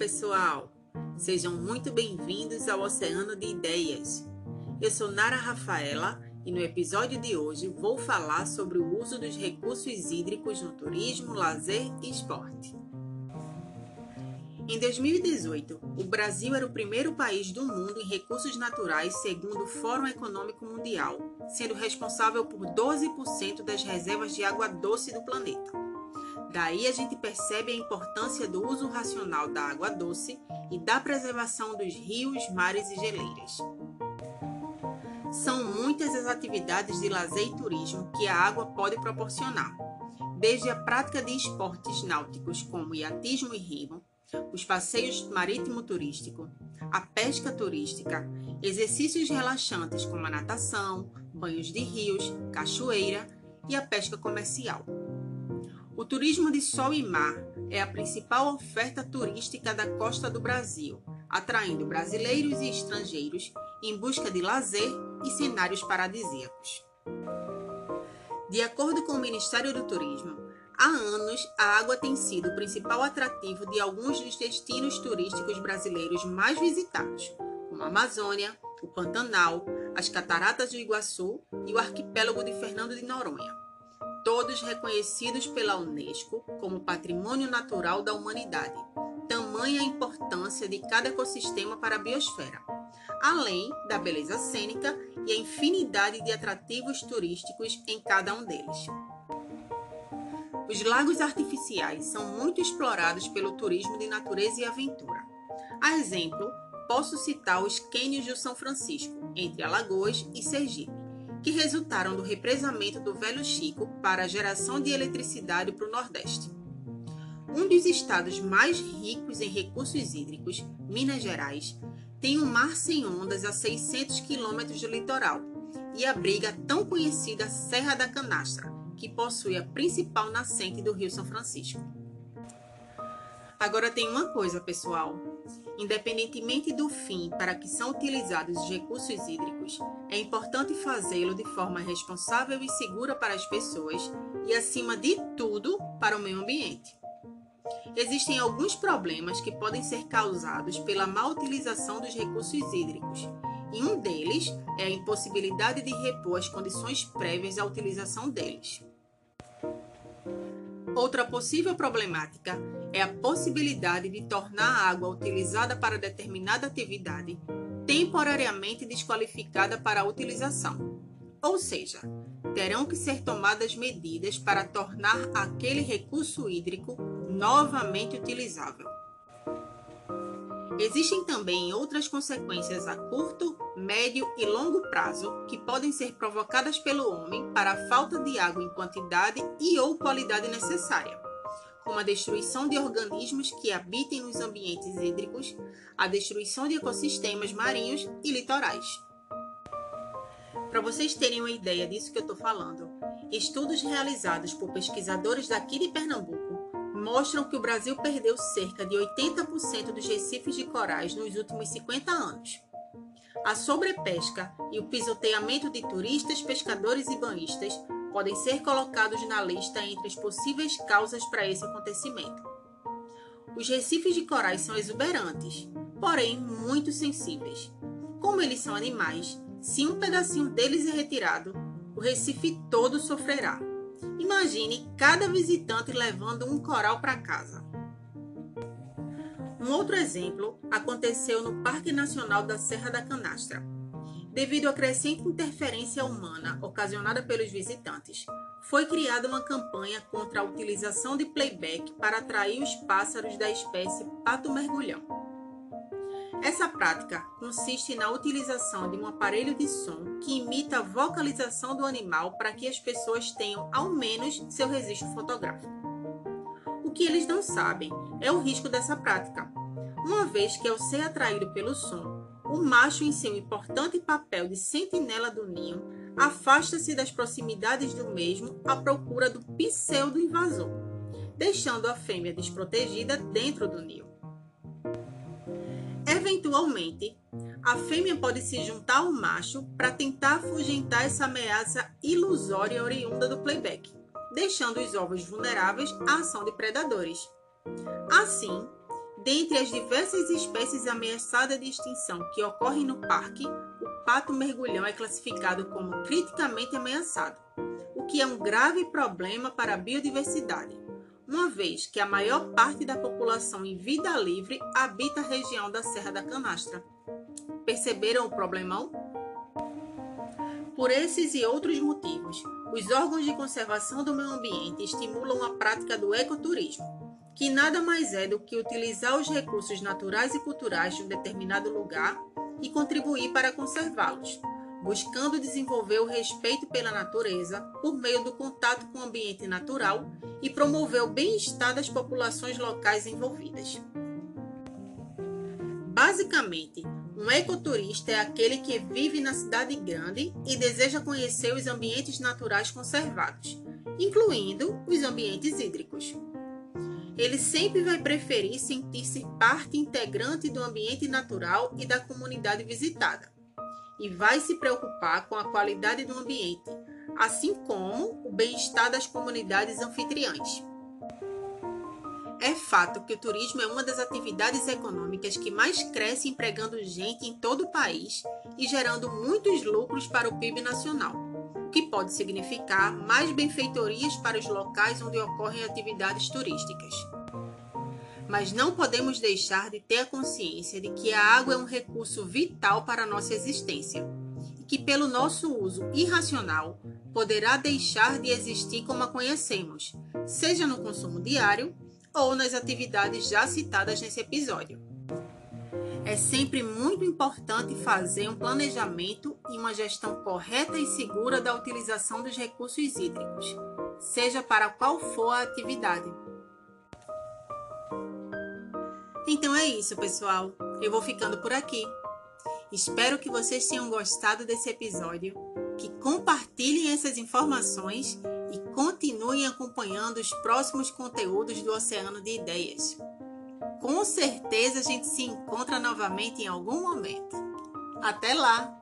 pessoal! Sejam muito bem-vindos ao Oceano de Ideias. Eu sou Nara Rafaela e no episódio de hoje vou falar sobre o uso dos recursos hídricos no turismo, lazer e esporte. Em 2018, o Brasil era o primeiro país do mundo em recursos naturais segundo o Fórum Econômico Mundial, sendo responsável por 12% das reservas de água doce do planeta. Daí a gente percebe a importância do uso racional da água doce e da preservação dos rios, mares e geleiras. São muitas as atividades de lazer e turismo que a água pode proporcionar, desde a prática de esportes náuticos como iatismo e remo, os passeios marítimo turístico, a pesca turística, exercícios relaxantes como a natação, banhos de rios, cachoeira e a pesca comercial. O turismo de sol e mar é a principal oferta turística da costa do Brasil, atraindo brasileiros e estrangeiros em busca de lazer e cenários paradisíacos. De acordo com o Ministério do Turismo, há anos a água tem sido o principal atrativo de alguns dos destinos turísticos brasileiros mais visitados, como a Amazônia, o Pantanal, as Cataratas do Iguaçu e o arquipélago de Fernando de Noronha todos reconhecidos pela Unesco como Patrimônio Natural da Humanidade. Tamanha a importância de cada ecossistema para a biosfera, além da beleza cênica e a infinidade de atrativos turísticos em cada um deles. Os lagos artificiais são muito explorados pelo turismo de natureza e aventura. A exemplo, posso citar os cânions do São Francisco, entre Alagoas e Sergipe que resultaram do represamento do Velho Chico para a geração de eletricidade para o Nordeste. Um dos estados mais ricos em recursos hídricos, Minas Gerais, tem um mar sem ondas a 600 quilômetros do litoral e abriga a tão conhecida Serra da Canastra, que possui a principal nascente do Rio São Francisco. Agora tem uma coisa, pessoal. Independentemente do fim para que são utilizados os recursos hídricos, é importante fazê-lo de forma responsável e segura para as pessoas e, acima de tudo, para o meio ambiente. Existem alguns problemas que podem ser causados pela má utilização dos recursos hídricos, e um deles é a impossibilidade de repor as condições prévias à utilização deles. Outra possível problemática é a possibilidade de tornar a água utilizada para determinada atividade temporariamente desqualificada para a utilização. Ou seja, terão que ser tomadas medidas para tornar aquele recurso hídrico novamente utilizável. Existem também outras consequências a curto, médio e longo prazo que podem ser provocadas pelo homem para a falta de água em quantidade e ou qualidade necessária, como a destruição de organismos que habitem nos ambientes hídricos, a destruição de ecossistemas marinhos e litorais. Para vocês terem uma ideia disso que eu estou falando, estudos realizados por pesquisadores daqui de Pernambuco mostram que o Brasil perdeu cerca de 80% dos recifes de corais nos últimos 50 anos. A sobrepesca e o pisoteamento de turistas, pescadores e banhistas podem ser colocados na lista entre as possíveis causas para esse acontecimento. Os recifes de corais são exuberantes, porém muito sensíveis. Como eles são animais, se um pedacinho deles é retirado, o recife todo sofrerá. Imagine cada visitante levando um coral para casa. Um outro exemplo aconteceu no Parque Nacional da Serra da Canastra. Devido à crescente interferência humana ocasionada pelos visitantes, foi criada uma campanha contra a utilização de playback para atrair os pássaros da espécie pato mergulhão. Essa prática consiste na utilização de um aparelho de som que imita a vocalização do animal para que as pessoas tenham ao menos seu registro fotográfico. O que eles não sabem é o risco dessa prática, uma vez que ao ser atraído pelo som, o macho em seu importante papel de sentinela do ninho afasta-se das proximidades do mesmo à procura do pseudo-invasor, deixando a fêmea desprotegida dentro do ninho. Eventualmente, a fêmea pode se juntar ao macho para tentar afugentar essa ameaça ilusória oriunda do playback, deixando os ovos vulneráveis à ação de predadores. Assim, Dentre as diversas espécies ameaçadas de extinção que ocorrem no parque, o pato mergulhão é classificado como criticamente ameaçado, o que é um grave problema para a biodiversidade, uma vez que a maior parte da população em vida livre habita a região da Serra da Canastra. Perceberam o problemão? Por esses e outros motivos, os órgãos de conservação do meio ambiente estimulam a prática do ecoturismo que nada mais é do que utilizar os recursos naturais e culturais de um determinado lugar e contribuir para conservá-los, buscando desenvolver o respeito pela natureza por meio do contato com o ambiente natural e promover o bem-estar das populações locais envolvidas. Basicamente, um ecoturista é aquele que vive na cidade grande e deseja conhecer os ambientes naturais conservados, incluindo os ambientes hídricos ele sempre vai preferir sentir-se parte integrante do ambiente natural e da comunidade visitada, e vai se preocupar com a qualidade do ambiente, assim como o bem-estar das comunidades anfitriãs. É fato que o turismo é uma das atividades econômicas que mais cresce empregando gente em todo o país e gerando muitos lucros para o PIB nacional, que pode significar mais benfeitorias para os locais onde ocorrem atividades turísticas mas não podemos deixar de ter a consciência de que a água é um recurso vital para a nossa existência e que, pelo nosso uso irracional, poderá deixar de existir como a conhecemos, seja no consumo diário ou nas atividades já citadas nesse episódio. É sempre muito importante fazer um planejamento e uma gestão correta e segura da utilização dos recursos hídricos, seja para qual for a atividade. Então é isso, pessoal. Eu vou ficando por aqui. Espero que vocês tenham gostado desse episódio, que compartilhem essas informações e continuem acompanhando os próximos conteúdos do Oceano de Ideias. Com certeza a gente se encontra novamente em algum momento. Até lá!